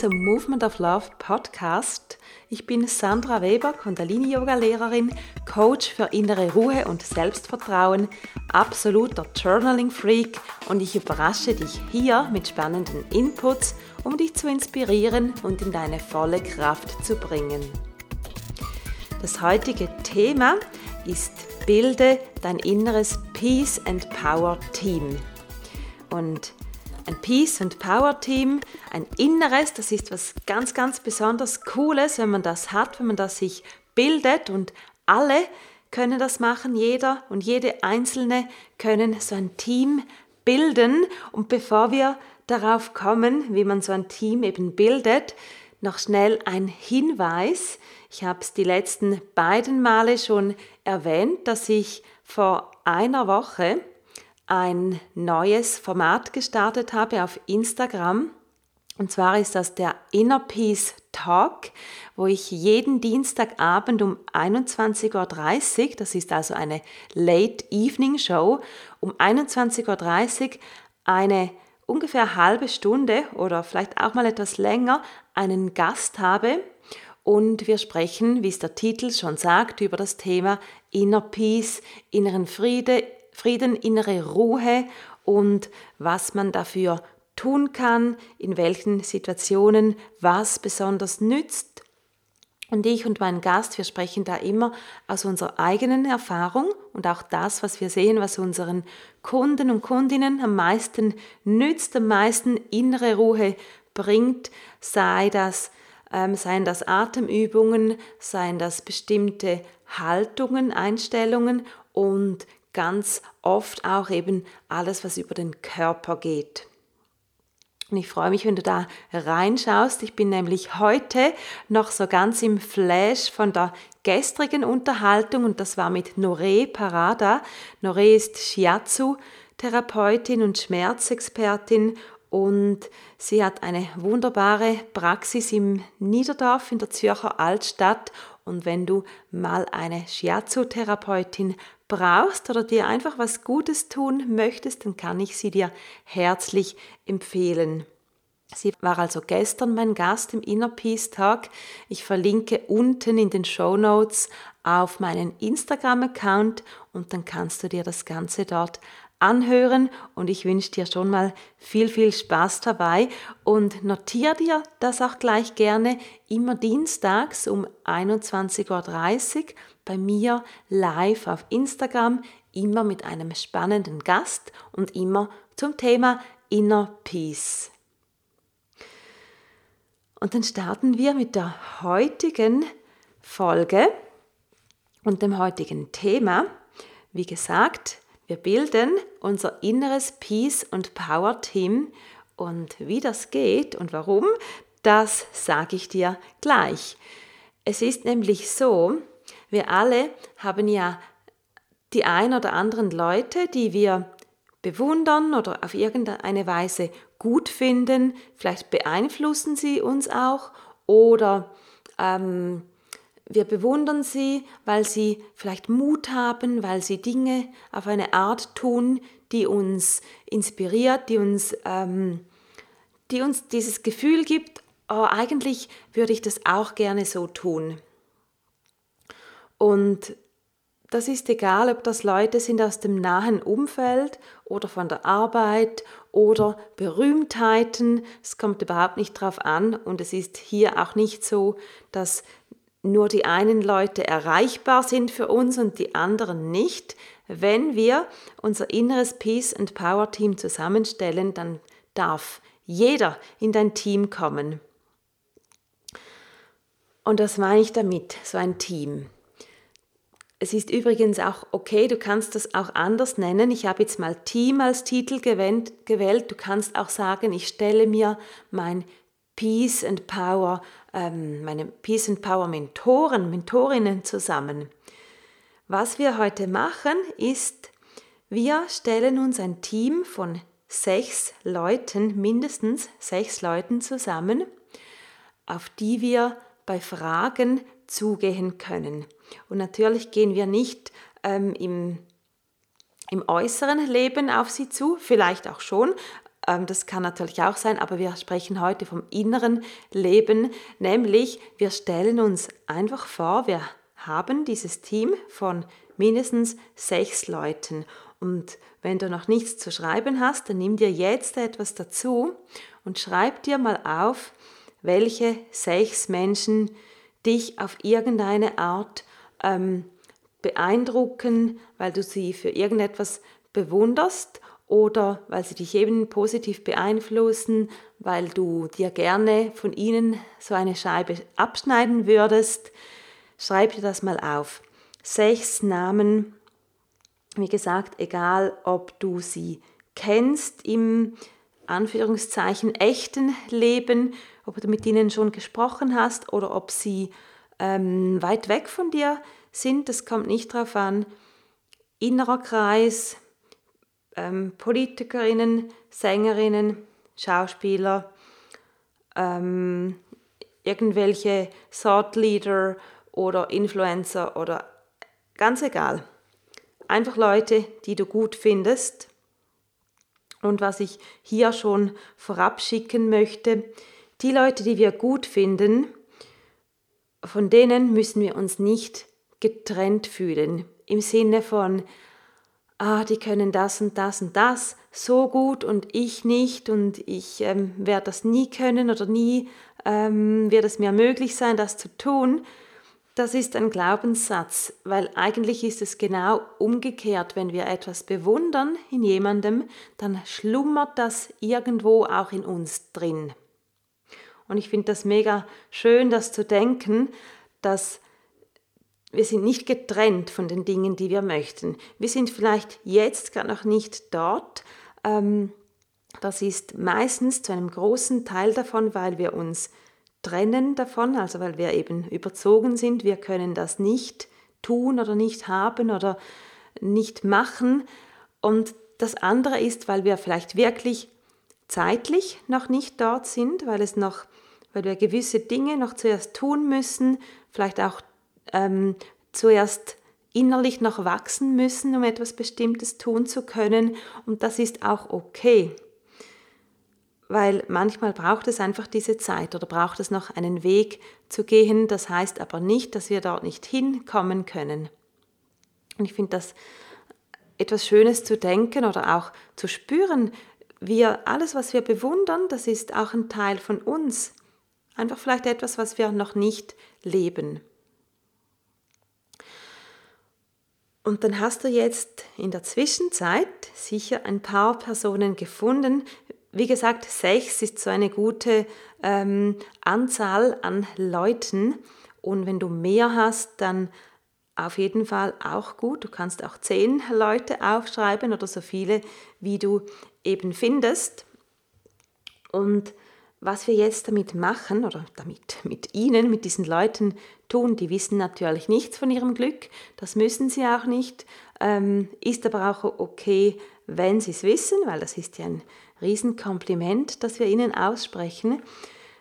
zum Movement of Love Podcast. Ich bin Sandra Weber, Kundalini-Yoga-Lehrerin, Coach für innere Ruhe und Selbstvertrauen, absoluter Journaling-Freak und ich überrasche dich hier mit spannenden Inputs, um dich zu inspirieren und in deine volle Kraft zu bringen. Das heutige Thema ist Bilde dein inneres Peace and Power Team. Und ein Peace and Power Team, ein Inneres, das ist was ganz, ganz besonders Cooles, wenn man das hat, wenn man das sich bildet und alle können das machen, jeder und jede Einzelne können so ein Team bilden. Und bevor wir darauf kommen, wie man so ein Team eben bildet, noch schnell ein Hinweis. Ich habe es die letzten beiden Male schon erwähnt, dass ich vor einer Woche ein neues Format gestartet habe auf Instagram. Und zwar ist das der Inner Peace Talk, wo ich jeden Dienstagabend um 21.30 Uhr, das ist also eine Late Evening Show, um 21.30 Uhr eine ungefähr halbe Stunde oder vielleicht auch mal etwas länger einen Gast habe. Und wir sprechen, wie es der Titel schon sagt, über das Thema Inner Peace, inneren Friede, Frieden, innere Ruhe und was man dafür tun kann, in welchen Situationen was besonders nützt. Und ich und mein Gast, wir sprechen da immer aus unserer eigenen Erfahrung und auch das, was wir sehen, was unseren Kunden und Kundinnen am meisten nützt, am meisten innere Ruhe bringt, sei das, ähm, seien das Atemübungen, seien das bestimmte Haltungen, Einstellungen und ganz oft auch eben alles, was über den Körper geht. Und ich freue mich, wenn du da reinschaust. Ich bin nämlich heute noch so ganz im Flash von der gestrigen Unterhaltung und das war mit Nore Parada. Nore ist Shiatsu-Therapeutin und Schmerzexpertin und sie hat eine wunderbare Praxis im Niederdorf in der Zürcher Altstadt. Und wenn du mal eine Shiatsu-Therapeutin brauchst oder dir einfach was Gutes tun möchtest, dann kann ich sie dir herzlich empfehlen. Sie war also gestern mein Gast im Inner Peace Talk. Ich verlinke unten in den Show Notes auf meinen Instagram-Account und dann kannst du dir das Ganze dort anhören und ich wünsche dir schon mal viel, viel Spaß dabei und notiere dir das auch gleich gerne immer dienstags um 21.30 Uhr bei mir live auf Instagram, immer mit einem spannenden Gast und immer zum Thema Inner Peace. Und dann starten wir mit der heutigen Folge und dem heutigen Thema. Wie gesagt, wir bilden unser inneres Peace und Power Team und wie das geht und warum, das sage ich dir gleich. Es ist nämlich so, wir alle haben ja die ein oder anderen Leute, die wir bewundern oder auf irgendeine Weise gut finden. Vielleicht beeinflussen sie uns auch oder ähm, wir bewundern sie, weil sie vielleicht Mut haben, weil sie Dinge auf eine Art tun, die uns inspiriert, die uns, ähm, die uns dieses Gefühl gibt, oh, eigentlich würde ich das auch gerne so tun. Und das ist egal, ob das Leute sind aus dem nahen Umfeld oder von der Arbeit oder Berühmtheiten. Es kommt überhaupt nicht drauf an und es ist hier auch nicht so, dass nur die einen Leute erreichbar sind für uns und die anderen nicht. Wenn wir unser inneres Peace and Power Team zusammenstellen, dann darf jeder in dein Team kommen. Und das meine ich damit, so ein Team. Es ist übrigens auch okay, du kannst das auch anders nennen. Ich habe jetzt mal Team als Titel gewählt. Du kannst auch sagen, ich stelle mir mein Peace and Power, ähm, meine Peace and Power Mentoren, Mentorinnen zusammen. Was wir heute machen, ist, wir stellen uns ein Team von sechs Leuten, mindestens sechs Leuten zusammen, auf die wir bei Fragen zugehen können. Und natürlich gehen wir nicht ähm, im, im äußeren Leben auf sie zu, vielleicht auch schon, das kann natürlich auch sein, aber wir sprechen heute vom inneren Leben, nämlich wir stellen uns einfach vor, wir haben dieses Team von mindestens sechs Leuten. Und wenn du noch nichts zu schreiben hast, dann nimm dir jetzt etwas dazu und schreib dir mal auf, welche sechs Menschen dich auf irgendeine Art ähm, beeindrucken, weil du sie für irgendetwas bewunderst oder weil sie dich eben positiv beeinflussen, weil du dir gerne von ihnen so eine Scheibe abschneiden würdest. Schreib dir das mal auf. Sechs Namen, wie gesagt, egal ob du sie kennst im Anführungszeichen echten Leben ob du mit ihnen schon gesprochen hast oder ob sie ähm, weit weg von dir sind, das kommt nicht darauf an. Innerer Kreis, ähm, Politikerinnen, Sängerinnen, Schauspieler, ähm, irgendwelche Thought Leader oder Influencer oder ganz egal. Einfach Leute, die du gut findest. Und was ich hier schon vorab schicken möchte, die Leute, die wir gut finden, von denen müssen wir uns nicht getrennt fühlen. Im Sinne von, ah, die können das und das und das so gut und ich nicht und ich ähm, werde das nie können oder nie ähm, wird es mir möglich sein, das zu tun. Das ist ein Glaubenssatz, weil eigentlich ist es genau umgekehrt. Wenn wir etwas bewundern in jemandem, dann schlummert das irgendwo auch in uns drin. Und ich finde das mega schön, das zu denken, dass wir sind nicht getrennt von den Dingen, die wir möchten. Wir sind vielleicht jetzt gar noch nicht dort. Ähm, das ist meistens zu einem großen Teil davon, weil wir uns trennen davon, also weil wir eben überzogen sind. Wir können das nicht tun oder nicht haben oder nicht machen. Und das andere ist, weil wir vielleicht wirklich zeitlich noch nicht dort sind, weil es noch weil wir gewisse Dinge noch zuerst tun müssen, vielleicht auch ähm, zuerst innerlich noch wachsen müssen, um etwas Bestimmtes tun zu können. Und das ist auch okay. Weil manchmal braucht es einfach diese Zeit oder braucht es noch einen Weg zu gehen. Das heißt aber nicht, dass wir dort nicht hinkommen können. Und ich finde das etwas Schönes zu denken oder auch zu spüren. Wir, alles, was wir bewundern, das ist auch ein Teil von uns. Einfach vielleicht etwas, was wir noch nicht leben. Und dann hast du jetzt in der Zwischenzeit sicher ein paar Personen gefunden. Wie gesagt, sechs ist so eine gute ähm, Anzahl an Leuten. Und wenn du mehr hast, dann auf jeden Fall auch gut. Du kannst auch zehn Leute aufschreiben oder so viele, wie du eben findest. Und was wir jetzt damit machen oder damit mit Ihnen, mit diesen Leuten tun, die wissen natürlich nichts von ihrem Glück, das müssen sie auch nicht, ähm, ist aber auch okay, wenn sie es wissen, weil das ist ja ein Riesenkompliment, das wir ihnen aussprechen.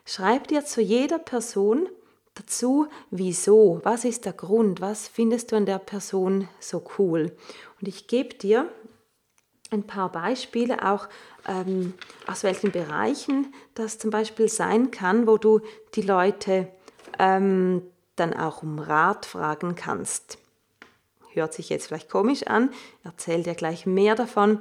Schreib dir zu jeder Person dazu, wieso, was ist der Grund, was findest du an der Person so cool. Und ich gebe dir ein paar Beispiele auch ähm, aus welchen Bereichen das zum Beispiel sein kann, wo du die Leute ähm, dann auch um Rat fragen kannst. Hört sich jetzt vielleicht komisch an, erzähl dir gleich mehr davon.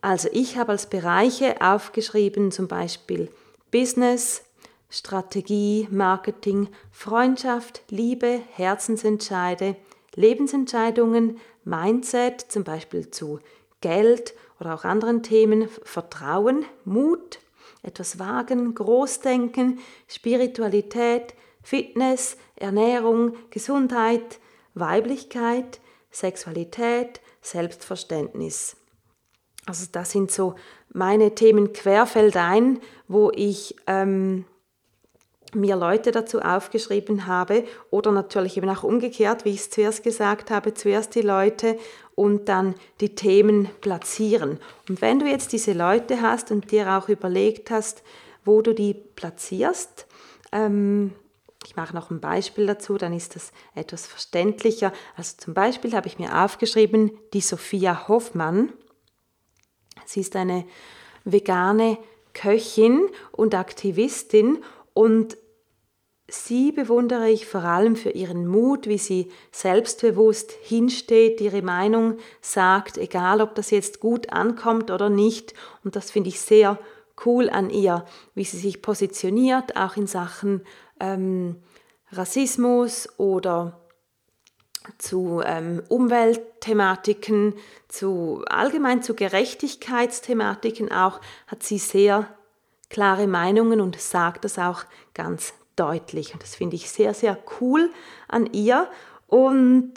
Also ich habe als Bereiche aufgeschrieben zum Beispiel Business, Strategie, Marketing, Freundschaft, Liebe, Herzensentscheide, Lebensentscheidungen, Mindset, zum Beispiel zu Geld oder auch anderen Themen Vertrauen, Mut, etwas wagen, Großdenken, Spiritualität, Fitness, Ernährung, Gesundheit, Weiblichkeit, Sexualität, Selbstverständnis. Also das sind so meine Themen querfeldein, wo ich ähm, mir Leute dazu aufgeschrieben habe oder natürlich eben auch umgekehrt, wie ich es zuerst gesagt habe, zuerst die Leute und dann die Themen platzieren. Und wenn du jetzt diese Leute hast und dir auch überlegt hast, wo du die platzierst, ähm, ich mache noch ein Beispiel dazu, dann ist das etwas verständlicher. Also zum Beispiel habe ich mir aufgeschrieben, die Sophia Hoffmann. Sie ist eine vegane Köchin und Aktivistin und sie bewundere ich vor allem für ihren Mut, wie sie selbstbewusst hinsteht, ihre Meinung sagt, egal ob das jetzt gut ankommt oder nicht. Und das finde ich sehr cool an ihr, wie sie sich positioniert, auch in Sachen ähm, Rassismus oder zu ähm, Umweltthematiken, zu allgemein zu Gerechtigkeitsthematiken auch, hat sie sehr klare Meinungen und sagt das auch ganz deutlich. Und das finde ich sehr, sehr cool an ihr. Und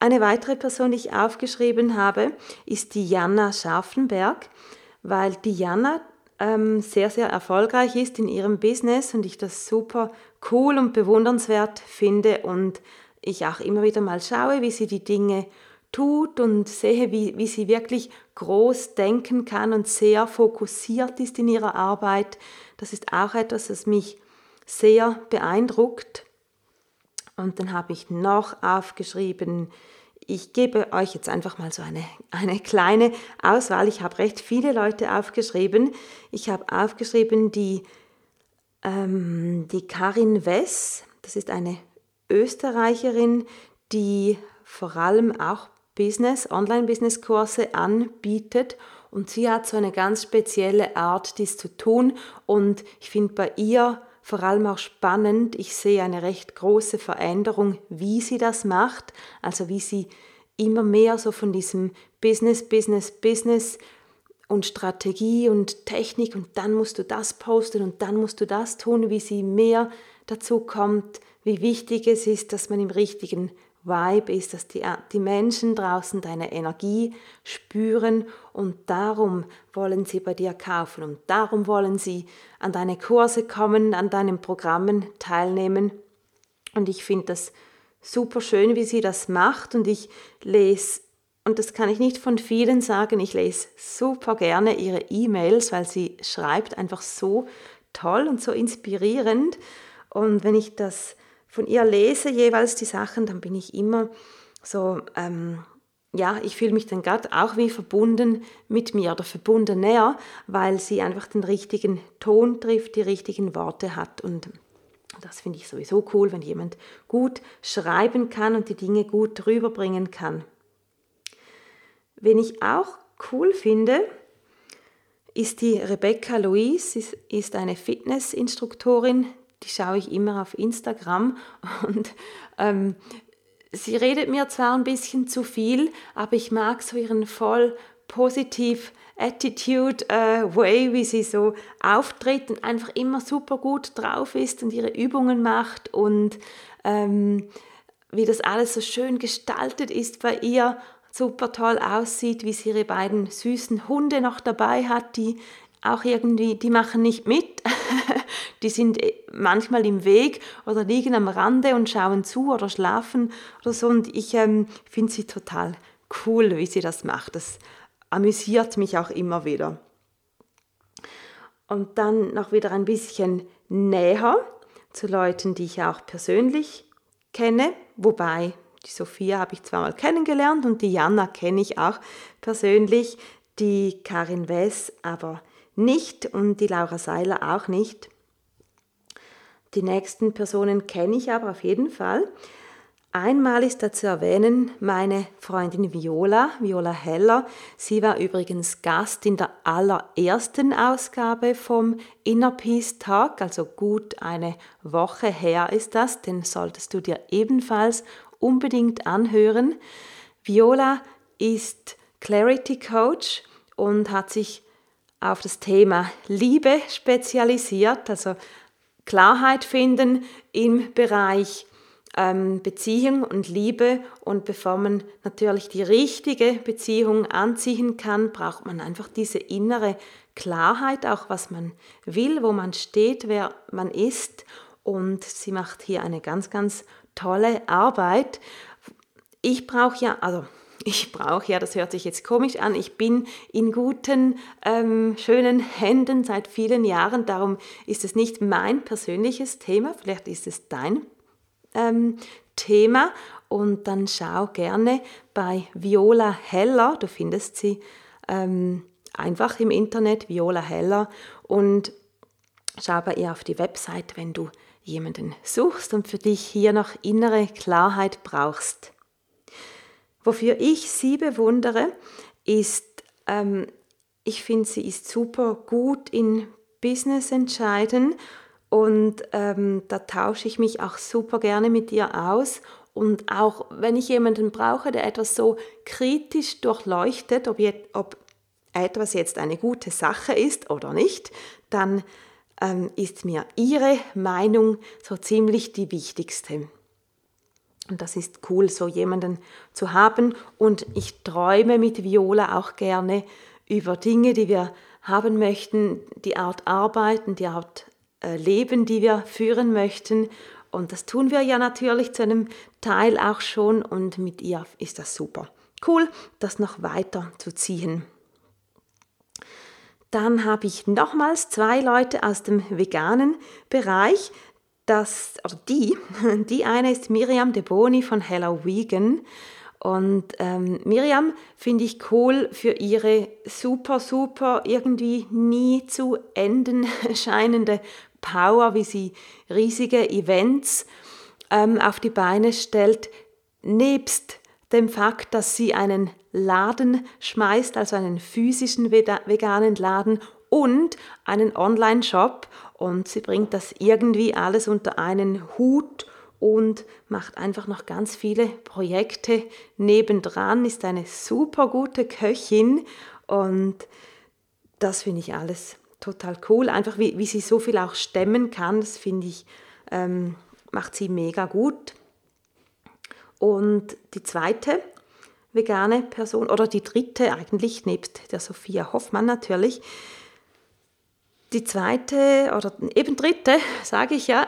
eine weitere Person, die ich aufgeschrieben habe, ist Diana Scharfenberg, weil Diana ähm, sehr, sehr erfolgreich ist in ihrem Business und ich das super cool und bewundernswert finde und ich auch immer wieder mal schaue, wie sie die Dinge tut und sehe, wie, wie sie wirklich groß denken kann und sehr fokussiert ist in ihrer Arbeit. Das ist auch etwas, das mich sehr beeindruckt. Und dann habe ich noch aufgeschrieben, ich gebe euch jetzt einfach mal so eine, eine kleine Auswahl. Ich habe recht viele Leute aufgeschrieben. Ich habe aufgeschrieben die, ähm, die Karin Wess, das ist eine Österreicherin, die vor allem auch Business, Online-Business-Kurse anbietet und sie hat so eine ganz spezielle Art, dies zu tun und ich finde bei ihr vor allem auch spannend, ich sehe eine recht große Veränderung, wie sie das macht, also wie sie immer mehr so von diesem Business, Business, Business und Strategie und Technik und dann musst du das posten und dann musst du das tun, wie sie mehr dazu kommt, wie wichtig es ist, dass man im richtigen Vibe ist, dass die, die Menschen draußen deine Energie spüren und darum wollen sie bei dir kaufen und darum wollen sie an deine Kurse kommen, an deinen Programmen teilnehmen. Und ich finde das super schön, wie sie das macht und ich lese, und das kann ich nicht von vielen sagen, ich lese super gerne ihre E-Mails, weil sie schreibt einfach so toll und so inspirierend. Und wenn ich das von ihr lese, jeweils die Sachen, dann bin ich immer so, ähm, ja, ich fühle mich dann gerade auch wie verbunden mit mir oder verbunden näher, weil sie einfach den richtigen Ton trifft, die richtigen Worte hat und das finde ich sowieso cool, wenn jemand gut schreiben kann und die Dinge gut rüberbringen kann. Wen ich auch cool finde, ist die Rebecca Louise, ist, ist eine Fitnessinstruktorin, die schaue ich immer auf Instagram. Und ähm, sie redet mir zwar ein bisschen zu viel, aber ich mag so ihren voll positiv Attitude äh, Way, wie sie so auftritt und einfach immer super gut drauf ist und ihre Übungen macht und ähm, wie das alles so schön gestaltet ist bei ihr, super toll aussieht, wie sie ihre beiden süßen Hunde noch dabei hat, die auch irgendwie, die machen nicht mit, die sind äh, manchmal im Weg oder liegen am Rande und schauen zu oder schlafen oder so und ich ähm, finde sie total cool, wie sie das macht. Das amüsiert mich auch immer wieder. Und dann noch wieder ein bisschen näher zu Leuten, die ich auch persönlich kenne, wobei die Sophia habe ich zweimal kennengelernt und die Jana kenne ich auch persönlich, die Karin Wess aber nicht und die Laura Seiler auch nicht. Die nächsten Personen kenne ich aber auf jeden Fall. Einmal ist da zu erwähnen meine Freundin Viola, Viola Heller. Sie war übrigens Gast in der allerersten Ausgabe vom Inner Peace Talk, also gut eine Woche her ist das, den solltest du dir ebenfalls unbedingt anhören. Viola ist Clarity Coach und hat sich auf das Thema Liebe spezialisiert, also Klarheit finden im Bereich ähm, Beziehung und Liebe. Und bevor man natürlich die richtige Beziehung anziehen kann, braucht man einfach diese innere Klarheit, auch was man will, wo man steht, wer man ist. Und sie macht hier eine ganz, ganz tolle Arbeit. Ich brauche ja, also ich brauche ja, das hört sich jetzt komisch an, ich bin in guten, ähm, schönen Händen seit vielen Jahren, darum ist es nicht mein persönliches Thema, vielleicht ist es dein ähm, Thema. Und dann schau gerne bei Viola Heller, du findest sie ähm, einfach im Internet, Viola Heller. Und schau bei ihr auf die Website, wenn du jemanden suchst und für dich hier noch innere Klarheit brauchst. Wofür ich sie bewundere, ist, ähm, ich finde, sie ist super gut in Business entscheiden und ähm, da tausche ich mich auch super gerne mit ihr aus. Und auch wenn ich jemanden brauche, der etwas so kritisch durchleuchtet, ob, jetzt, ob etwas jetzt eine gute Sache ist oder nicht, dann ähm, ist mir ihre Meinung so ziemlich die wichtigste. Und das ist cool, so jemanden zu haben. Und ich träume mit Viola auch gerne über Dinge, die wir haben möchten, die Art Arbeiten, die Art äh, Leben, die wir führen möchten. Und das tun wir ja natürlich zu einem Teil auch schon. Und mit ihr ist das super. Cool, das noch weiter zu ziehen. Dann habe ich nochmals zwei Leute aus dem veganen Bereich. Das, oder die, die eine ist Miriam De Boni von Hello Vegan. Und ähm, Miriam finde ich cool für ihre super, super, irgendwie nie zu enden scheinende Power, wie sie riesige Events ähm, auf die Beine stellt, nebst dem Fakt, dass sie einen Laden schmeißt, also einen physischen veganen Laden und einen Online-Shop und sie bringt das irgendwie alles unter einen Hut und macht einfach noch ganz viele Projekte nebendran, ist eine super gute Köchin und das finde ich alles total cool. Einfach wie, wie sie so viel auch stemmen kann, das finde ich, ähm, macht sie mega gut. Und die zweite vegane Person, oder die dritte eigentlich, nebst der Sophia Hoffmann natürlich, die zweite oder eben dritte, sage ich ja,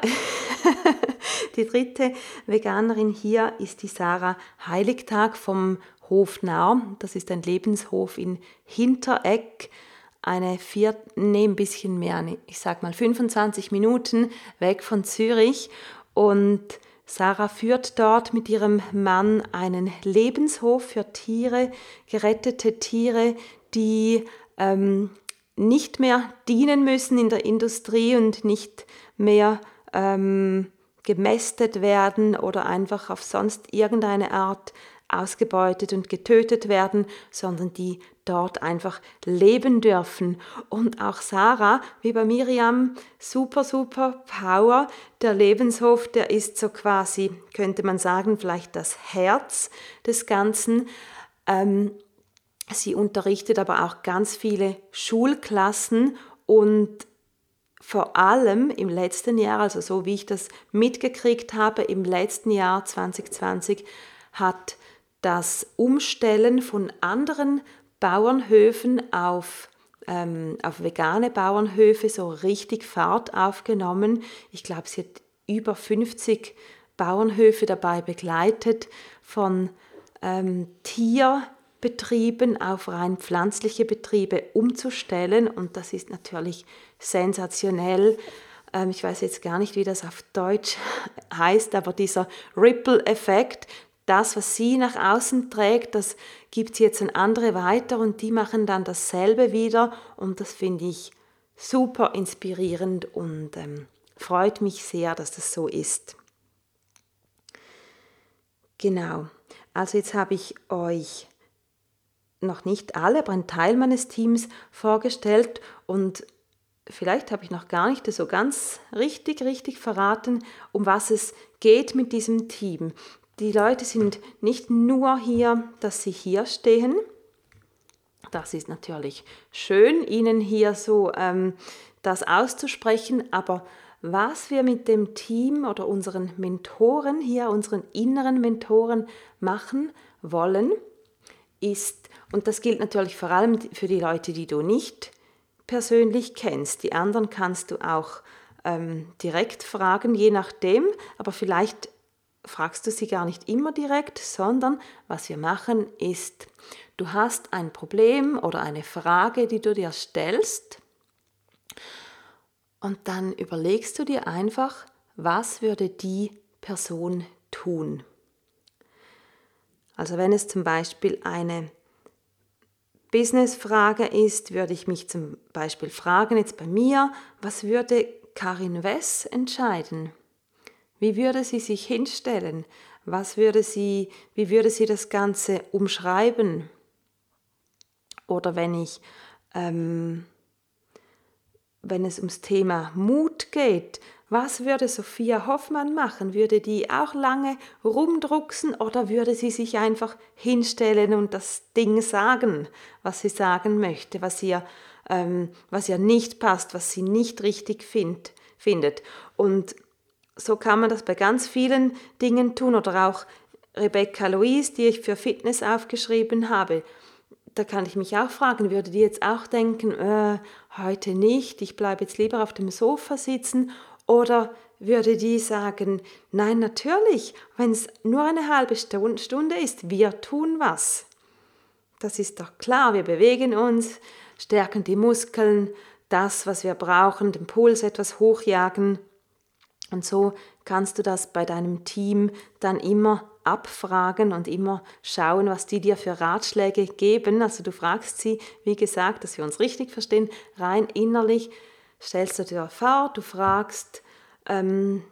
die dritte Veganerin hier ist die Sarah Heiligtag vom Hof Nahr. Das ist ein Lebenshof in Hintereck, eine vier, nee, ein bisschen mehr, ich sag mal 25 Minuten weg von Zürich. Und Sarah führt dort mit ihrem Mann einen Lebenshof für Tiere, gerettete Tiere, die ähm, nicht mehr dienen müssen in der Industrie und nicht mehr ähm, gemästet werden oder einfach auf sonst irgendeine Art ausgebeutet und getötet werden, sondern die dort einfach leben dürfen. Und auch Sarah, wie bei Miriam, super, super Power. Der Lebenshof, der ist so quasi, könnte man sagen, vielleicht das Herz des Ganzen. Ähm, sie unterrichtet aber auch ganz viele Schulklassen und vor allem im letzten Jahr, also so wie ich das mitgekriegt habe, im letzten Jahr 2020 hat das Umstellen von anderen Bauernhöfen auf, ähm, auf vegane Bauernhöfe so richtig Fahrt aufgenommen. Ich glaube, sie hat über 50 Bauernhöfe dabei begleitet, von ähm, Tierbetrieben auf rein pflanzliche Betriebe umzustellen. Und das ist natürlich sensationell. Ähm, ich weiß jetzt gar nicht, wie das auf Deutsch heißt, aber dieser Ripple-Effekt, das, was sie nach außen trägt, das gibt sie jetzt an andere weiter und die machen dann dasselbe wieder und das finde ich super inspirierend und ähm, freut mich sehr, dass das so ist. Genau, also jetzt habe ich euch noch nicht alle, aber einen Teil meines Teams vorgestellt und vielleicht habe ich noch gar nicht so ganz richtig, richtig verraten, um was es geht mit diesem Team. Die Leute sind nicht nur hier, dass sie hier stehen. Das ist natürlich schön, ihnen hier so ähm, das auszusprechen, aber was wir mit dem Team oder unseren Mentoren hier, unseren inneren Mentoren machen wollen, ist, und das gilt natürlich vor allem für die Leute, die du nicht persönlich kennst, die anderen kannst du auch ähm, direkt fragen, je nachdem, aber vielleicht fragst du sie gar nicht immer direkt, sondern was wir machen ist, du hast ein Problem oder eine Frage, die du dir stellst und dann überlegst du dir einfach, was würde die Person tun. Also wenn es zum Beispiel eine Businessfrage ist, würde ich mich zum Beispiel fragen, jetzt bei mir, was würde Karin Wess entscheiden? Wie würde sie sich hinstellen? Was würde sie, wie würde sie das Ganze umschreiben? Oder wenn ich, ähm, wenn es ums Thema Mut geht, was würde Sophia Hoffmann machen? Würde die auch lange rumdrucksen oder würde sie sich einfach hinstellen und das Ding sagen, was sie sagen möchte, was ihr, ähm, was ihr nicht passt, was sie nicht richtig find, findet? Und so kann man das bei ganz vielen Dingen tun oder auch Rebecca Louise, die ich für Fitness aufgeschrieben habe. Da kann ich mich auch fragen, würde die jetzt auch denken, äh, heute nicht, ich bleibe jetzt lieber auf dem Sofa sitzen oder würde die sagen, nein, natürlich, wenn es nur eine halbe Stunde ist, wir tun was. Das ist doch klar, wir bewegen uns, stärken die Muskeln, das, was wir brauchen, den Puls etwas hochjagen. Und so kannst du das bei deinem Team dann immer abfragen und immer schauen, was die dir für Ratschläge geben. Also du fragst sie, wie gesagt, dass wir uns richtig verstehen, rein innerlich stellst du dir vor, du fragst ähm,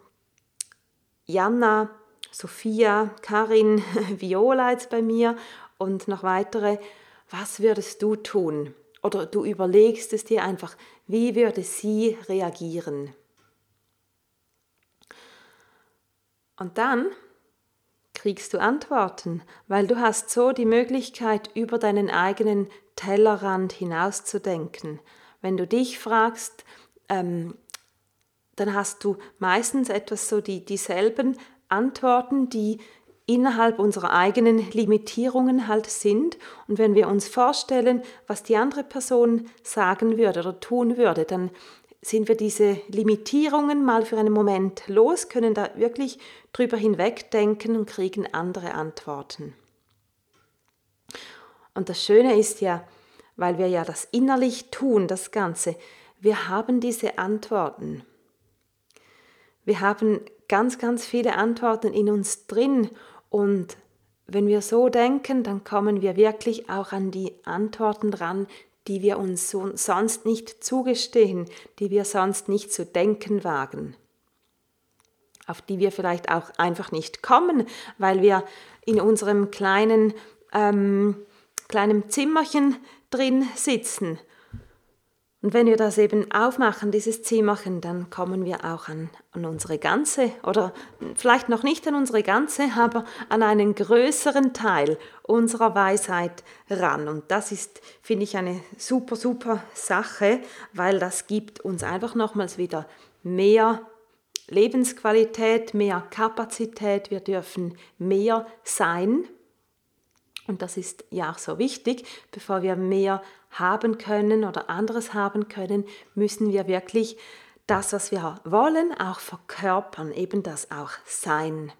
Jana, Sophia, Karin, Viola jetzt bei mir und noch weitere, was würdest du tun? Oder du überlegst es dir einfach, wie würde sie reagieren? Und dann kriegst du Antworten, weil du hast so die Möglichkeit, über deinen eigenen Tellerrand hinauszudenken. Wenn du dich fragst, ähm, dann hast du meistens etwas so die, dieselben Antworten, die innerhalb unserer eigenen Limitierungen halt sind. Und wenn wir uns vorstellen, was die andere Person sagen würde oder tun würde, dann sind wir diese Limitierungen mal für einen Moment los, können da wirklich drüber hinwegdenken und kriegen andere Antworten. Und das Schöne ist ja, weil wir ja das innerlich tun, das Ganze, wir haben diese Antworten. Wir haben ganz, ganz viele Antworten in uns drin und wenn wir so denken, dann kommen wir wirklich auch an die Antworten ran, die wir uns so, sonst nicht zugestehen, die wir sonst nicht zu denken wagen, auf die wir vielleicht auch einfach nicht kommen, weil wir in unserem kleinen, ähm, kleinen Zimmerchen drin sitzen und wenn wir das eben aufmachen, dieses Zimmerchen, dann kommen wir auch an, an unsere ganze, oder vielleicht noch nicht an unsere ganze, aber an einen größeren Teil unserer Weisheit ran. Und das ist, finde ich, eine super, super Sache, weil das gibt uns einfach nochmals wieder mehr Lebensqualität, mehr Kapazität. Wir dürfen mehr sein. Und das ist ja auch so wichtig, bevor wir mehr haben können oder anderes haben können, müssen wir wirklich das, was wir wollen, auch verkörpern, eben das auch sein.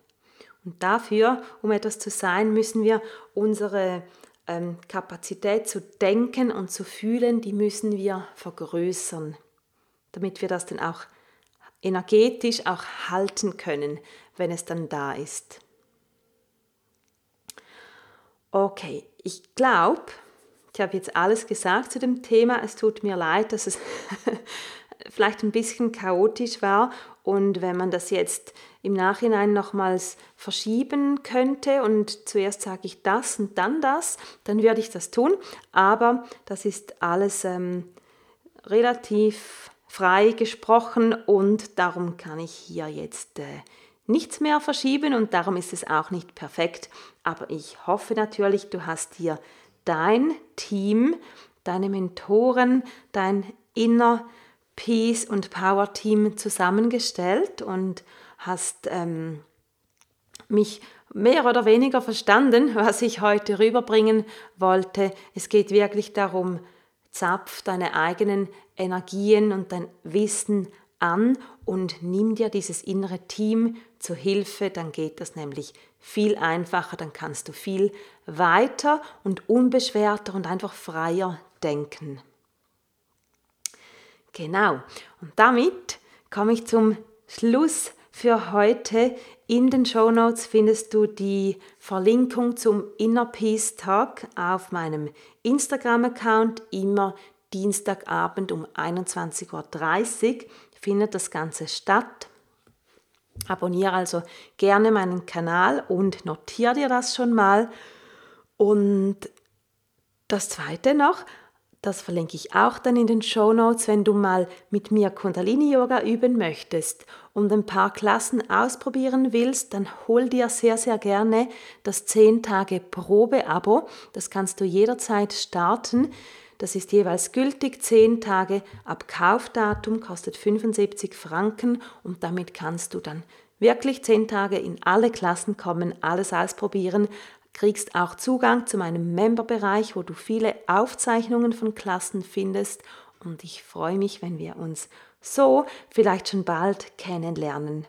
Und dafür, um etwas zu sein, müssen wir unsere ähm, Kapazität zu denken und zu fühlen, die müssen wir vergrößern, damit wir das dann auch energetisch auch halten können, wenn es dann da ist. Okay, ich glaube, ich habe jetzt alles gesagt zu dem Thema. Es tut mir leid, dass es vielleicht ein bisschen chaotisch war. Und wenn man das jetzt im Nachhinein nochmals verschieben könnte und zuerst sage ich das und dann das, dann würde ich das tun. Aber das ist alles ähm, relativ frei gesprochen und darum kann ich hier jetzt äh, nichts mehr verschieben und darum ist es auch nicht perfekt. Aber ich hoffe natürlich, du hast hier dein Team, deine Mentoren, dein inner Peace und Power Team zusammengestellt und hast ähm, mich mehr oder weniger verstanden, was ich heute rüberbringen wollte. Es geht wirklich darum, zapf deine eigenen Energien und dein Wissen an und nimm dir dieses innere Team zur Hilfe, dann geht das nämlich viel einfacher, dann kannst du viel weiter und unbeschwerter und einfach freier denken. Genau, und damit komme ich zum Schluss für heute. In den Show Notes findest du die Verlinkung zum Inner Peace Talk auf meinem Instagram-Account. Immer Dienstagabend um 21.30 Uhr findet das Ganze statt. Abonniere also gerne meinen Kanal und notiere dir das schon mal. Und das zweite noch, das verlinke ich auch dann in den Show Notes, wenn du mal mit mir Kundalini Yoga üben möchtest und ein paar Klassen ausprobieren willst, dann hol dir sehr, sehr gerne das 10 Tage Probe-Abo. Das kannst du jederzeit starten. Das ist jeweils gültig 10 Tage ab Kaufdatum, kostet 75 Franken und damit kannst du dann wirklich 10 Tage in alle Klassen kommen, alles ausprobieren, kriegst auch Zugang zu meinem Memberbereich, wo du viele Aufzeichnungen von Klassen findest und ich freue mich, wenn wir uns so vielleicht schon bald kennenlernen.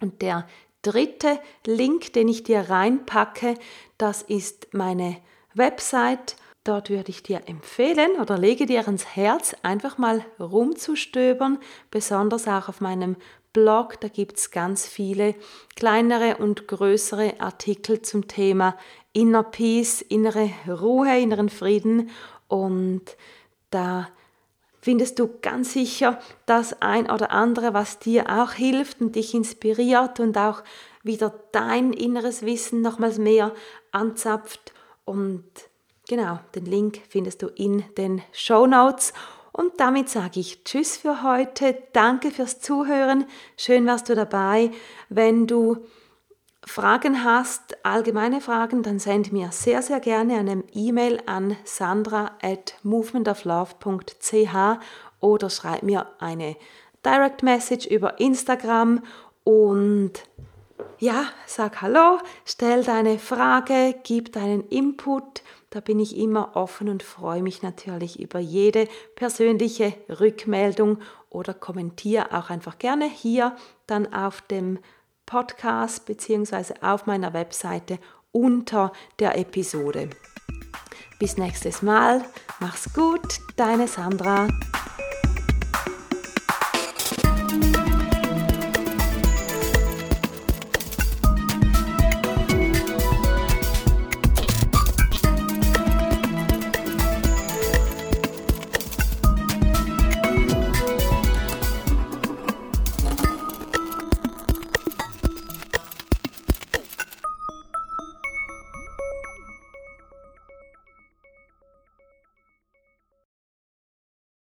Und der dritte Link, den ich dir reinpacke, das ist meine Website. Dort würde ich dir empfehlen oder lege dir ins Herz, einfach mal rumzustöbern, besonders auch auf meinem Blog. Da gibt es ganz viele kleinere und größere Artikel zum Thema Inner Peace, innere Ruhe, inneren Frieden. Und da findest du ganz sicher das ein oder andere, was dir auch hilft und dich inspiriert und auch wieder dein inneres Wissen nochmals mehr anzapft. Und genau, den Link findest du in den Show Notes. Und damit sage ich Tschüss für heute. Danke fürs Zuhören. Schön warst du dabei. Wenn du Fragen hast, allgemeine Fragen, dann send mir sehr, sehr gerne eine E-Mail an sandra at movementoflove.ch oder schreib mir eine Direct Message über Instagram und ja, sag Hallo, stell deine Frage, gib deinen Input. Da bin ich immer offen und freue mich natürlich über jede persönliche Rückmeldung oder kommentiere auch einfach gerne hier dann auf dem Podcast bzw. auf meiner Webseite unter der Episode. Bis nächstes Mal, mach's gut, deine Sandra.